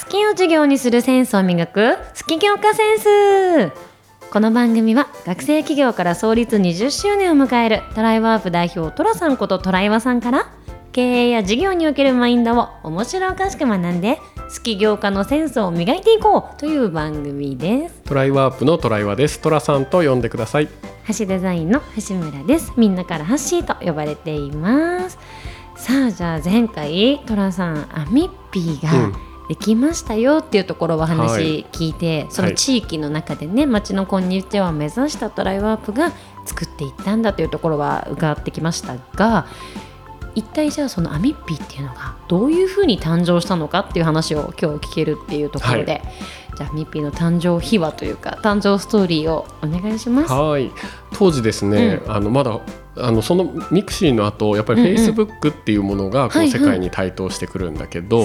好きを授業にするセンスを磨く好き教科センス。この番組は学生企業から創立20周年を迎えるトライワープ代表トラさんことトライワさんから経営や事業におけるマインドを面白おかしく学んで好き業家のセンスを磨いていこうという番組です。トライワープのトライワです。トラさんと呼んでください。橋デザインの橋村です。みんなからハッシーと呼ばれています。さあじゃあ前回トラさんアミッピーが、うんできましたよっていうところを話い。聞いて、その地域の中でね町のコンニチハを目指したトライワープが作っていったんだというところは伺ってきましたが一体じゃあそのアミッピーっていうのがどういうふうに誕生したのかっていう話を今日聞けるっていうところで、じゃあアミッピーの誕生秘話というか誕生ストーリーをお願いします。はい。当時ですね、あのまだあのそのミクシーの後やっぱりうんうん。Facebook っていうものがこはいはい。う世界に台頭してくるんだけど、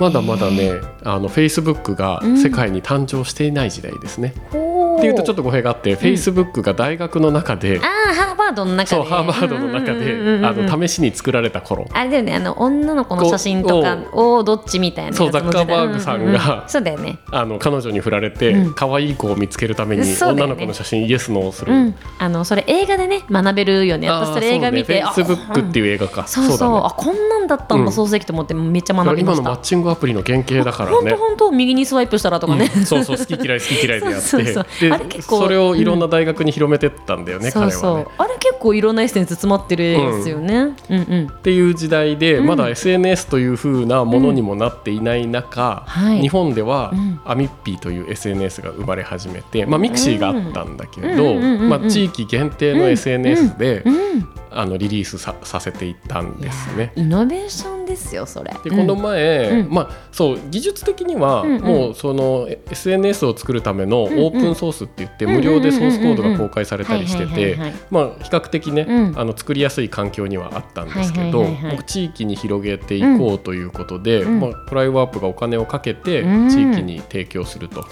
まだまだねあの Facebook がうん。世界に誕生していない時代ですね。ほっていうとちょっっと語弊があって、Facebook が大学の中でああハーバードの中で。そうハーバードの中で、うんうんうんうんあの試しに作られた頃。あれだよねあの女の子の写真とかをどっちみたいなそうザッカーバーグさんがうううそうだよね。あの彼女に振られてうん。可愛い子を見つけるために女の子の写真イエスノーする。うん、あのそれ映画でね学べるよね。私それ映画見てフェイスブックっていう映画か。そうそう。だね。あこんなんだったんだ、うん。創成期と思ってめっちゃ学びました。今のマッチングアプリの原型だから本ね当本当右にスワイプしたらとかね、うん。そうそう好き嫌い好き嫌いでやって。そうそうそうあれで結構それをいろんな大学に広めてったんだよね、そうそう、彼はね。あれ結構いろんなエッセンス詰まってるですよね、うん、うんっていう時代で、うん。まだ SNS という風なものにもなっていない中、はい。日本では、うん。アミッピーという SNS が生まれ始めて、まあ、ミクシーがあったんだけど、うん。うんうんうんまあ、地域限定の SNS で、うん。あのリリースささせていったんですね。イノベーションですよそれ。でこの前、うん。まあ、そう技術的には、うんうん。もうそのえ SNS を作るためのオープンソースって言って、無料でソースコードが公開されたりしてはいて比較的ね、うん。あの作りやすい環境にはあったんですけど、地域に広げていこうということで、うん。まあ、トライワープがお金をかけてうん。地域に提供するとは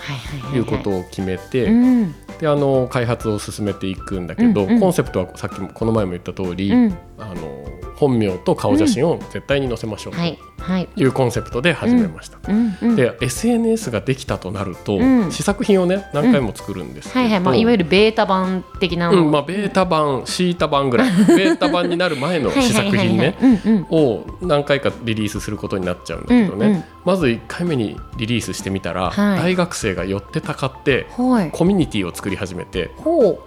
いうことを決めて、うん。であの開発を進めていくんだけど、コンセプトはさっきもこの前も言った通り、うん。あの本名と顔写真を絶対に載せましょうはい。い。うコンセプトで始めました。うんうんで SNS ができたとなると、うん。試作品をね何回も作るんですけど、はいはい。まあいわゆるベータ版的なの、うんまあ、ベータ版シータ版ぐらい。ベータ版になる前の試作品ね。を何回かリリースすることになっちゃうんだけどね、うんうん。まず1回目にリリースしてみたら、はい。大学生が寄ってたかってはい。コミュニティを作り始めて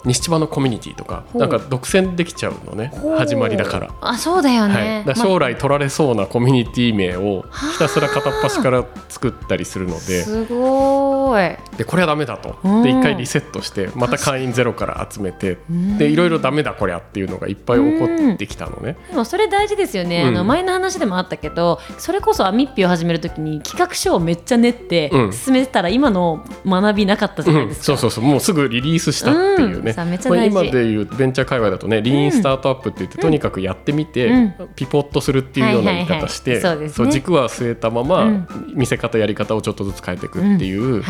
西千葉のコミュニティとかなんか独占できちゃうのね。始まりだから。あそうだよはい、ね、だから将来取られそうなコミュニティ名をひたすら片っ端から作ったりするのですごーい。でこれはダメだと。うん。で一回リセットしてまた会員ゼロから集めてん。でいろいろダメだこりゃっていうのがいっぱい起こってきたのね。でもそれ大事ですよね、うん。あの前の話でもあったけどそれこそアミッピを始めるときに企画書をめっちゃ練ってうん。進めてたら今の学びなかったじゃないうん、ですか、そうそうそう。もうすぐリリースしたっていうね、うん。さめっちゃまあ、今でいうベンチャー界隈だとねリーンスタートアップって言って、とにかくやってみて、うん。ピポッとするっていうような言い方して、そう軸は据えたまま、うん。見せ方やり方をちょっとずつ変えていくっていう、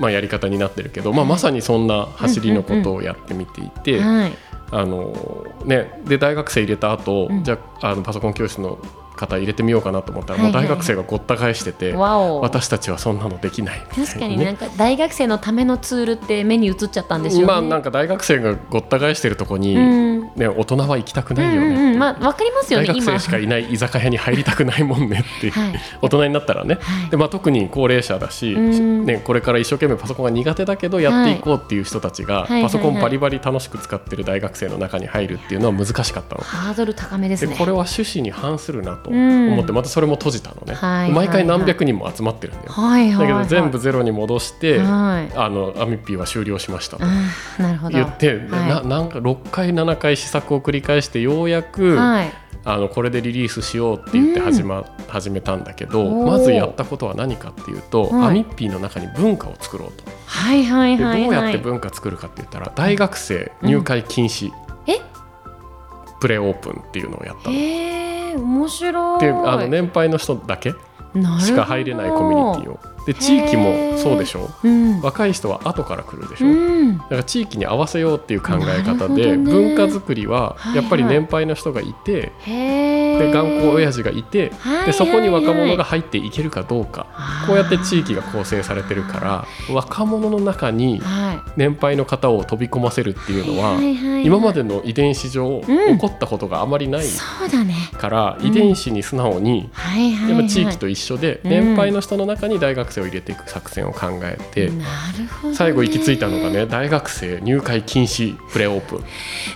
やり方になってるけど、まあ、まさにそんな走りのことをやってみていて、はい。あのね、で大学生入れた後、うん。じゃああのパソコン教室の方入れてみようかなと思ったら、もう大学生がごった返してて、私たちはそんなのできない確か。になんか大学生のためのツールって目に映っちゃったんでしょうね。まあなんか大学生がごった返してるとこに、うん。ね、大人は行きたくうんないよねまあわかりますよね今。大学生しかいない居酒屋に入りたくないもんねって 大人になったらね、はい。でまあ、特に高齢者だし、うん。ね、これから一生懸命パソコンが苦手だけどやっていこうっていう人たちが、パソコンバリバリ楽しく使ってる大学生の中に入るっていうのは難しかったの。ハードル高めですこれは趣旨に反するなとうん。思ってまたそれも閉じたのね、はい毎回何百人も集まってるんだよ、はいはい、はい。だけど全部ゼロに戻して、はい。あのアミッピーは終了しましたと。言って、はい。ななんか6回7回試作を繰り返してようやく、はい。あのこれでリリースしようって言って始,、ま始めたんだけどまずやったことは何かっていうと、はい。アミッピーの中に文化を作ろうと。はいはいではい、はい。どうやって文化作るかって言ったら大学生入会禁止、え？プレオープンっていうのをやったの。えー、面白い。であの年配の人だけしか入れないコミュニティを。で地域もそうでしょうん。若い人は後から来るでしょ、うん。だから地域に合わせようっていう考え方で、ね文化づくりははいやっぱり年配の人がいて、へえ。で頑固親父がいてはいでそこに若者はいが入っていけるかどうか。こうやって地域が構成されてるから若者の中にはい。年配の方を飛び込ませるっていうのは今までの遺伝子上うん。起こったことがあまりないからうん遺伝子に素直にやっぱ地域と一緒でうん。年配の人の中に大学生を入れていく作戦を考えてなるほど、ね、最後行き着いたのがね大学生入会禁止プレオープン。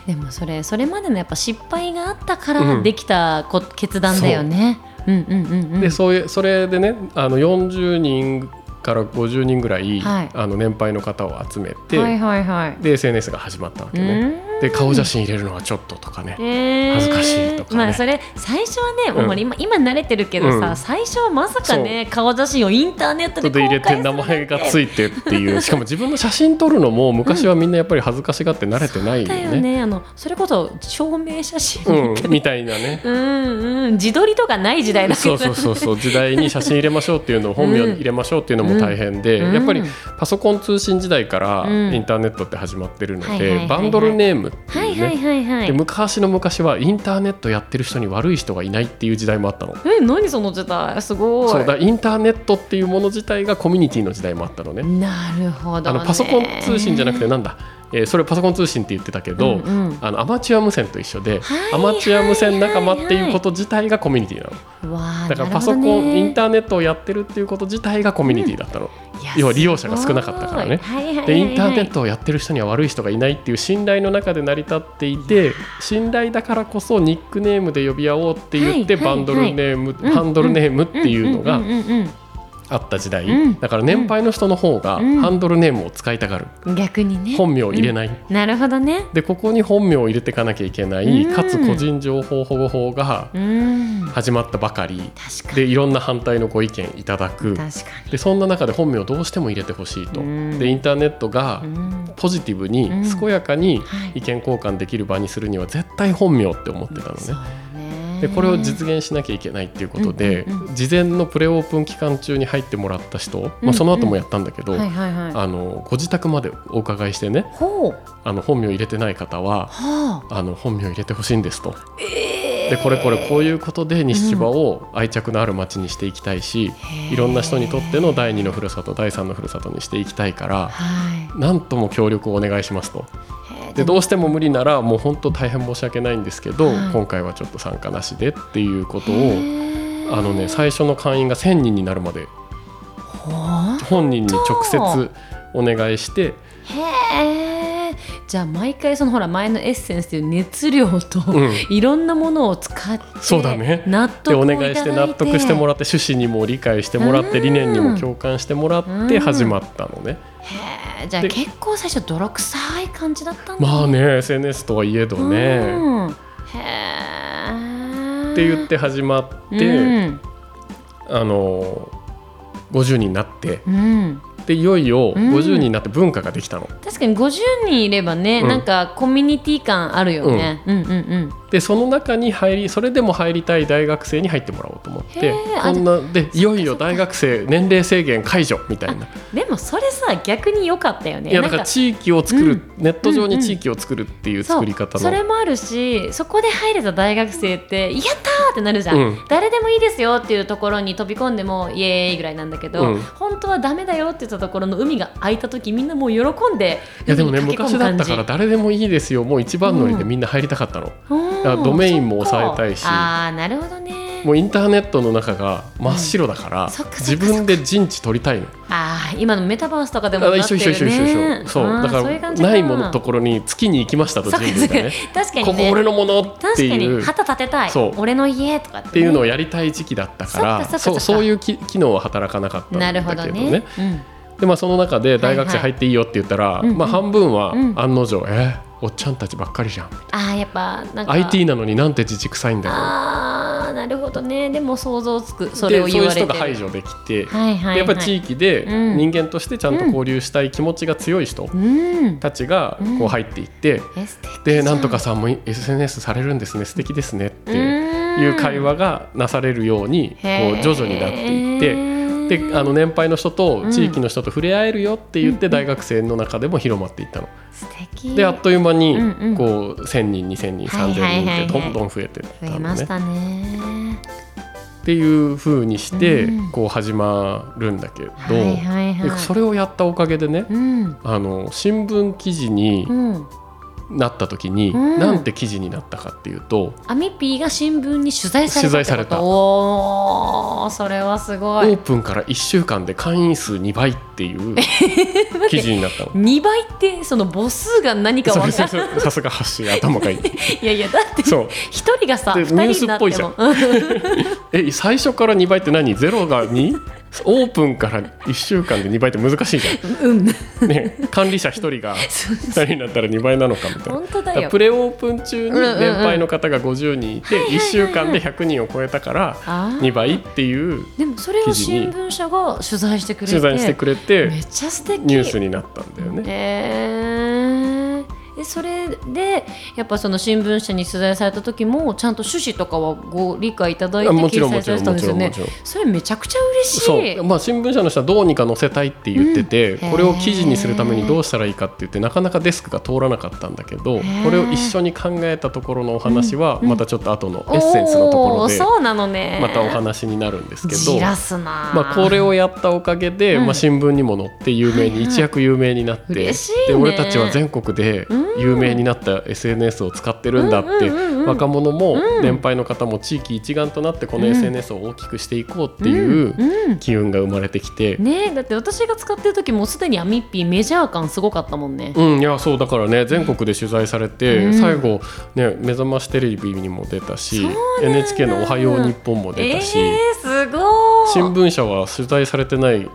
でもそれそれまでのやっぱ失敗があったかうん。らできたこ、決断だよね。う。んうんうんうん。でそういうそれでねあの40人から50人ぐらい、はい。あの年配の方を集めて、はいはいはい。で SNS が始まったわけね。で顔写真入れるのはちょっととかね、えー恥ずかしいとかね。まあそれ最初はね、うん。今今慣れてるけどさ、うん。最初はまさかね顔写真をインターネットで入れて名前がついてっていう。しかも自分の写真撮るのも昔はみんなやっぱり恥ずかしがって慣れてないよだよね。ねあのそれこそ証明写真うん、みたいなね。うんうん。自撮りとかない時代だそうそうそうそう。時代に写真入れましょうっていうのを本名入れましょうっていうのも大変で、うん。やっぱりパソコン通信時代からうん。インターネットって始まってるので、バンドルネームってはいいうはいねはいはい。で昔の昔はインターネットやってる人に悪い人がいないっていう時代もあったの。え何その時代？すごい。そうだインターネットっていうもの自体がコミュニティの時代もあったのね。なるほど、ね、あのパソコン通信じゃなくてなんだ、えーそれパソコン通信って言ってたけど、うんうん。あのアマチュア無線と一緒で、はいアマチュア無線仲間っていうこと自体がコミュニティなの。わあだからパソコン、ねインターネットをやってるっていうこと自体がコミュニティだったの。いや要は利用者が少なかったからね。はいはいはいはい。でインターネットをやってる人には悪い人がいないっていう信頼の中で成り立っていて信頼だからこそニックネームで呼び合おうって言ってはいはいバンドルネーム、うん。ハンドルネームっていうのがんうんあった時代、うん。だから年配の人の方がうん。ハンドルネームを使いたがる、うん逆にね。本名を入れない、うん。なるほどね。でここに本名を入れていかなきゃいけない、うん。かつ個人情報保護法がうん。始まったばかり。確かでいろんな反対のご意見いただく。に確かでそんな中で本名をどうしても入れてほしいと、うん。でインターネットがポジティブにうん。健やかにはい。意見交換できる場にするには絶対本名って思ってたのね。ねでこれを実現しなきゃいけないっていうことで、うんうんう事前のプレオープン期間中に入ってもらった人、うんまあ、その後もやったんだけど、はいはいはい。あのご自宅までお伺いしてねあの本名入れてない方ははあ。あの本名入れてほしいんですと。えでこれこれこういうことで西千葉を愛着のある街にしていきたいし、いろんな人にとっての第二のふるさと第三のふるさとにしていきたいからはなんとも協力をお願いしますと。でどうしても無理ならもう本当大変申し訳ないんですけど、はい。今回はちょっと参加なしでっていうことをあのね最初の会員が1,000人になるまでほ本人に直接お願いしてじゃあ毎回そのほら前のエッセンスという熱量と、うん。いろんなものを使ってそうだね。納で得お願いして。納得してもらって趣旨にも理解してもらってうん。理念にも共感してもらってうん。始まったのね。へえじゃあで結構最初泥臭い感じだったんだまあね SNS とはいえどね。うん。へえって言って始まって、うん。あの50人になってうん、でいよいようん。50人になって文化ができたの。確かに50人いればね、うん。なんかコミュニティ感あるよね、うん、うんうんでその中に入りそれでも入りたい大学生に入ってもらおうと思ってこんなでいよいよ大学生年齢制限解除みたいな。でもそれさ逆に良かったよね。いやなんだから地域を作る、うん。ネット上に地域を作るっていう作り方の。それもあるしそこで入れた大学生って「やったー!」ってなるじゃん、うん。誰でもいいですよっていうところに飛び込んでもイエーイぐらいなんだけど、うん。本当はダメだよって言ったところの海が開いた時みんなもう喜んでいやでもね昔だったから誰でもいいですよ。もう一番乗りでみんな入りたかったの、うん。だからドメインも抑えたいし。ああなるほどね。もうインターネットの中が真っ白だから、そっか自分で陣地取りたいの。ああ今のメタバースとかでもあなってる一緒一緒一緒一緒。一ね緒そう。だからないもののところに月に行きましたと人類がね。確かにね。ここ俺のものっ確かにていう旗立てたい。そう。俺の家とかって,、っていうのをやりたい時期だったからそうそういうき機能は働かなかったんだなるほけどねどね。うんでまあその中で大学生入っていいよって言ったら、いはいまあ、半分はうん。案の定、えーおっちゃんたちばっかりじゃん。ああやっぱなんか。IT なのになんて自治臭いんだよ。ああなるほどね。でも想像つく。そでれを言われて。そういう人が排除できて、はいはい、はい、でやっぱ地域でうん。人間としてちゃんと交流したい気持ちが強い人うん。たちがこう入っていって、え素敵でじゃなんとかさんも SNS されるんですね。素敵ですねっていう会話がなされるようにこう徐々になっていって。であの年配の人と地域の人と触れ合えるよって言って大学生の中でも広まっていったの。であっという間にこう1,000人2,000人3,000はいはいはいはい。人ってどんどん増えてったのね。増えましたね。っていう風にしてうんこう始まるんだけど、それをやったおかげでねうん。あの新聞記事にうんなった時に、うん。なんて記事になったかっていうとアミピーが新聞に取材された取材された。おーそれはすごオーいプンから1週間で会員数2倍っていう記事になったの。2倍ってその母数が何か分かそうそうそう。さすが発信頭がいい。いやいやだってそう。一人がさで二人になっても。え最初から2倍って何？ゼロが 2? オープンから1週間で2倍って難しいじうん。ゃん、ね、管理者1人が2人になったら2倍なのかみたいな。本当だよ。だからプレオープン中に年配の方が50人いてはいはいはいはい。1週間で100人を超えたからあー。2倍っていうでもそれを新聞社が取材してくれて取材してくれてめっちゃ素敵。ニュースになったんだよね。えーでそれでやっぱその新聞社に取材された時もちゃんと趣旨とかはご理解いただいて掲載されてたんですよね。それめちゃくちゃ嬉しい。そう。まあ、新聞社の人はどうにか載せたいって言ってて、うん。これを記事にするためにどうしたらいいかって言ってなかなかデスクが通らなかったんだけどー。これを一緒に考えたところのお話はうん。またちょっと後のエッセンスのところでおーそうなのね。またお話になるんですけどまあ、これをやったおかげで、うん。まあ、新聞にも載って有名に、一躍有名になって嬉しいね。で俺たちは全国で有名になった SNS を使ってるんだって、若者もうん。年配の方も地域一丸となってこの SNS を大きくしていこうっていう機運が生まれてきて。ねえだって私が使ってる時もうすでにアミッピーメジャー感すごかったもんね、うん、いやそうだからね全国で取材されて、うん。最後、ね、目覚ましテレビにも出たし NHK の「おはよう日本も出たし、えー、すごい新聞社は取材されてない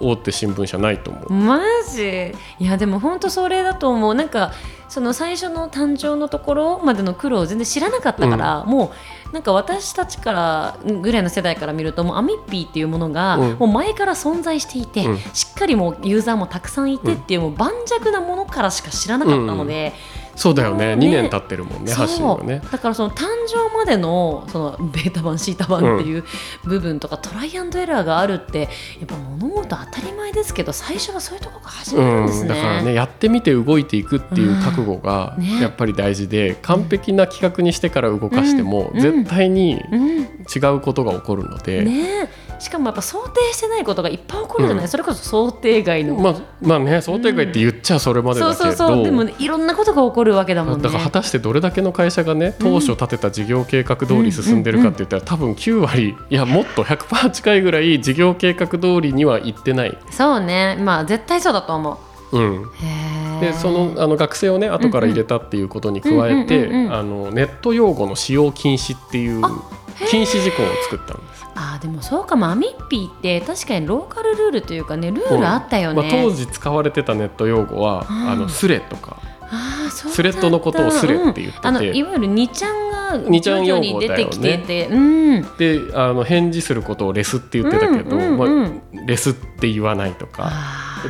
大手新聞社ないと思う。マジいやでも本当それだと思うなんかその最初の誕生のところまでの苦労を全然知らなかったから、もうなんか私たちからぐらいの世代から見るともうアミッピーっていうものがうん。もう前から存在していて、うん。しっかりもうユーザーもたくさんいてっていうもう盤石なものからしか知らなかったので、そうだよね。ね。2年経ってるもんね発信はね。だからその誕生までのその ベータ版シータ版っていう部分とか、トライアンドエラーがあるってやっぱ物事当たり前ですけど最初はそういうところから始まるんですね。うん、だからねやってみて動いていくっていう覚悟がやっぱり大事で、完璧な企画にしてから動かしても、うん。絶対にうん。違うことが起こるので、ね。えしかもやっぱ想定してないことがいっぱい起こるじゃない、うん。それこそ想定外の、まあまあね想定外って言っちゃそれまでそうだけど、そうそうでも、ね、いろんなことが起こるわけだもんね。だから果たしてどれだけの会社がね当初立てた事業計画通り進んでるかって言ったら多分9割いやもっと100%近いぐらい事業計画通りには行ってない。そうね。まあ絶対そうだと思う。うん、でそのあの学生をね後から入れたっていうことに加えてネット用語の使用禁止っていう 禁止事項を作ったんです。あーでもそうかも。アミッピーって確かにローカルルールというかねルールあったよね、まあ、当時使われてたネット用語は、うん。あのスレとか。あーそうスレッドのことをスレって言ってて。うん。あのいわゆる2ちゃんが二ちゃん徐用語だよね。々に出てきてて、うん。であの返事することをレスって言ってたけど、うんうんうんまあ、レスって言わないとか。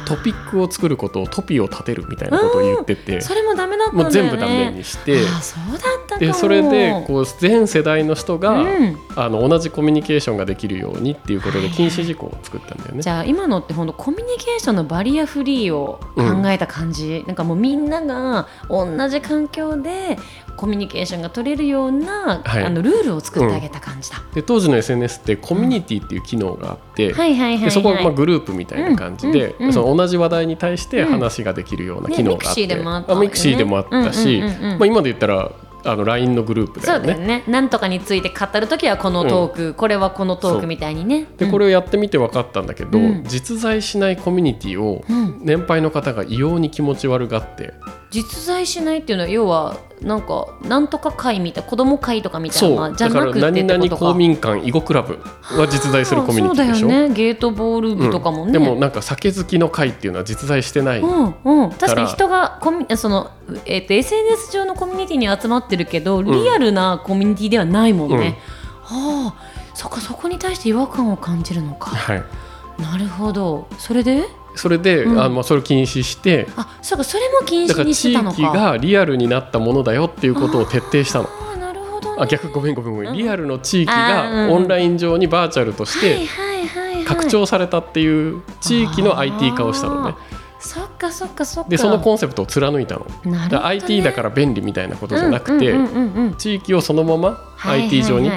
トピックを作ることをトピを立てるみたいなことを言ってて、それもダメだったんだよね。もう全部ダメにして。あーそうだっでそれでこう全世代の人が、うん。あの同じコミュニケーションができるようにっていうことで禁止事項を作ったんだよね。じゃあ今のって本当コミュニケーションのバリアフリーを考えた感じ、なんかもうみんなが同じ環境でコミュニケーションが取れるような、はい。あのルールを作ってあげた感じだ、で当時の SNS ってコミュニティっていう機能があって、はいはいはい、はい、でそこはまあグループみたいな感じで、うんうんうんその同じ話題に対して話ができるような機能があって、ねミクシーでもあったよね mixi でもあったし、うんうんうんうん。まあ、今で言ったらあの LINE のグループだよね。そうだよね。なんとかについて語るときはこのトーク、これはこのトークみたいにね。でこれをやってみて分かったんだけど、うん。実在しないコミュニティをうん。年配の方が異様に気持ち悪がって、実在しないっていうのは要はなんかなんとか会みたい子供会とかみたいそなじゃなくて何々ことか。公民館囲碁クラブは実在するコミュニティでしょそうだよね。ゲートボール部とかもね、うん。でもなんか酒好きの会っていうのは実在してない、うんうん、確かに人がコミその、えっと SNS 上のコミュニティに集まってるけど、リアルなコミュニティではないもんね。はあそっかそこに対して違和感を感じるのか。はい、なるほど。それで？それで、うん。あのまあそれを禁止して。あそうかそれも禁止にしだから地てたのか。域がリアルになったものだよっていうことを徹底したの。あーなるほど、ね。あ逆ごめんごめんごめん。リアルの地域がオンライン上にバーチャルとして拡張されたっていう地域の IT 化をしたのね。そっかそっかそっか。でそのコンセプトを貫いたの。ね、だ IT だから便利みたいなことじゃなくて、地域をそのままはい IT 上に、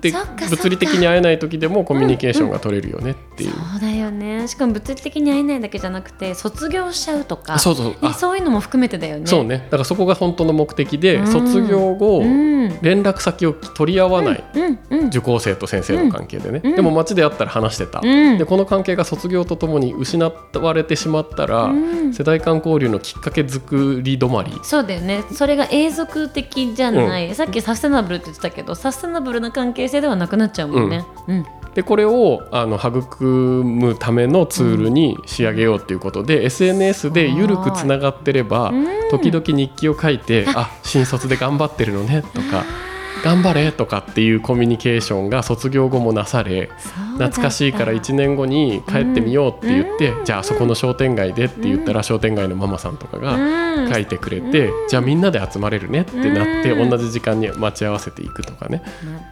で物理的に会えない時でもコミュニケーションが取れるよねっていう。そうだよね。しかも物理的に会えないだけじゃなくて卒業しちゃうとか。そうそう。そういうのも含めてだよね。そうね。だからそこが本当の目的で、うん。卒業後、うん。連絡先を取り合わない、うんうん受講生と先生の関係でね、うん。でも街で会ったら話してた、うん。でこの関係が卒業とともに失われてしまったら、うん。世代間交流のきっかけ作り止まりそうだよねそれが永続的じゃない、さっきサステナブルって言ってたけどサステナブルな関係性ではなくなっちゃうもんね、うん。でこれをあの育むためのツールに仕上げようっていうことで、SNS で緩くつながってれば、うん。時々日記を書いて「あ新卒で頑張ってるのね」とか「頑張れ」とかっていうコミュニケーションが卒業後もなされ懐かしいから1年後に帰ってみようって言って、うん。じゃあそこの商店街でって言ったら商店街のママさんとかがうん。書いてくれて、じゃあみんなで集まれるねってなって、うん。同じ時間に待ち合わせていくとかね、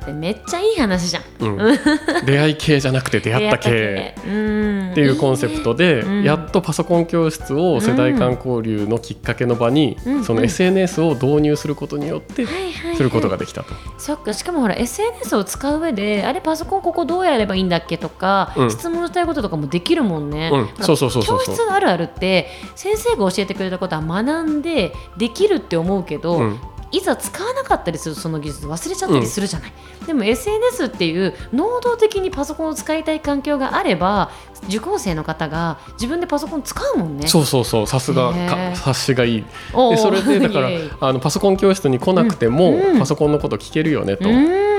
待ってめっちゃいい話じゃん。うん、出会い系じゃなくて出会った系。っていうコンセプトで、うん。やっとパソコン教室を世代間交流のきっかけの場に、うん。その SNS を導入することによってすることができたと。そっか。しかもほら SNS を使う上であれパソコンここどうやればいいんだっけとか、うん。質問したいこととかもできるもんね、うん。そうそうそうそうそう。教室あるあるって先生が教えてくれたことは学んでできるって思うけど、うんいざ使わなかったりするとその技術忘れちゃったりするじゃない、でも SNS っていう能動的にパソコンを使いたい環境があれば受講生の方が自分でパソコン使うもんね。そうそうそうさすが察しがいい。でそれでだからあのパソコン教室に来なくても、うん。パソコンのこと聞けるよねと、う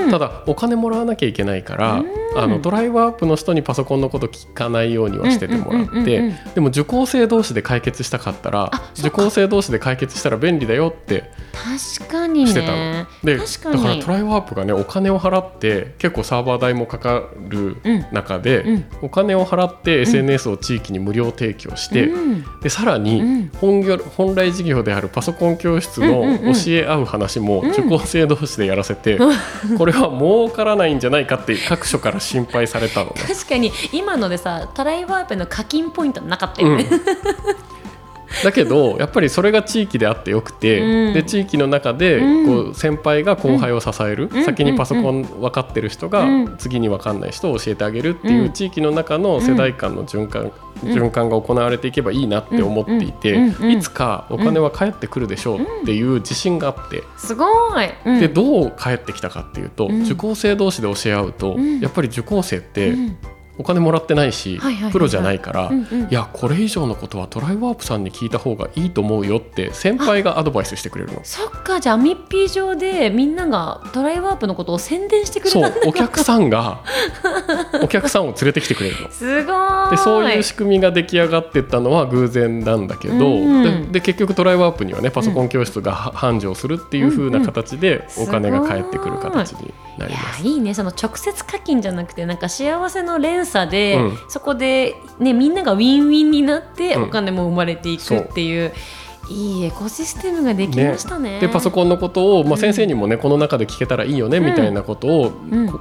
ん。ただお金もらわなきゃいけないから、うん。あのドライブアップの人にパソコンのこと聞かないようにはしててもらっうんうんうんてうん。でも受講生同士で解決したかったら受講生同士で解決したら便利だよって確かにしてたの。ねで確かに。だからトライワープがねお金を払って結構サーバー代もかかるうん。中で、うん。お金を払って SNS を地域に無料提供して、うん。でさらに、うん。本業本来事業であるパソコン教室の教え合う話もん。受講生同士でやらせて、これは儲からないんじゃないかって各所から心配されたのね。確かに今のでさトライワープの課金ポイントなかったよね、だけどやっぱりそれが地域であってよくて、うん。で地域の中でうん。こう先輩が後輩を支える、うん。先にパソコン分かってる人がうん。次に分かんない人を教えてあげるっていううん。地域の中の世代間の循環、循環が行われていけばいいなって思っていて、いつかお金は返ってくるでしょうっていう自信があって。すごい、うん。でどう返ってきたかっていうと、うん。受講生同士で教え合うと、うん。やっぱり受講生ってうんお金もらってないし、プロじゃないから、うんうん。いやこれ以上のことはトライワープさんに聞いた方がいいと思うよって先輩がアドバイスしてくれるの。そっかじゃあアミッピー上でみんながトライワープのことを宣伝してくれたそうお客さんが お客さんを連れてきてくれるの。すごい。でそういう仕組みが出来上がってったのは偶然なんだけど、うんでで結局トライワープにはねパソコン教室がは繁盛するっていう風な形でうんうん。お金が返ってくる形にないりやます。いいね。その直接課金じゃなくてなんか幸せの連鎖で、うん。そこで、ね、みんながウィンウィンになってうん。お金も生まれていくっていう、いいエコシステムができましたね。でパソコンのことを、まあ、先生にもね、この中で聞けたらいいよね、うんみたいなことを、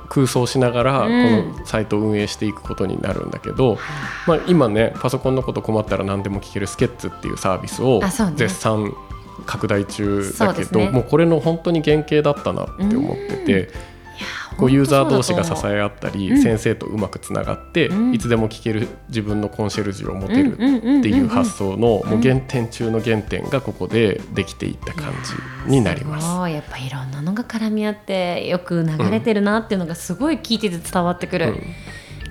空想しながら、うん。このサイトを運営していくことになるんだけど、まあ、今ねパソコンのこと困ったら何でも聞けるスケッツっていうサービスを絶賛拡大中だけど、ね。もうこれの本当に原型だったなって思ってて。こうユーザー同士が支え合ったり、うん先生とうまくつながって、うん。いつでも聞ける自分のコンシェルジュを持てるっっていう発想のんもう原点中の原点がここでできていった感じになります。やっぱいろんなのが絡み合ってよく流れてるなっていうのがすごい聞いてて伝わってくる、うん。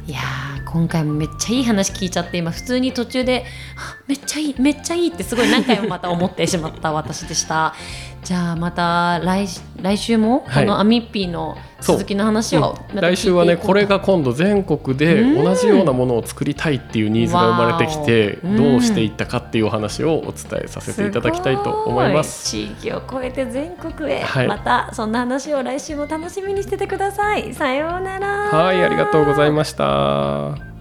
いやー今回もめっちゃいい話聞いちゃって今普通に途中であめっちゃいいめっちゃいいってすごい何回もまた思ってしまった私でしたじゃあまた来来週もこはい。のアミッピーの続きの話をまた聞いう来週はねこれが今度全国でうん。同じようなものを作りたいっていうニーズが生まれてきてどうしていったかっていうお話をお伝えさせていただきたいと思います。地域を越えて全国へ、はい。またそんな話を来週も楽しみにしててください。さようなら。はいありがとうございました。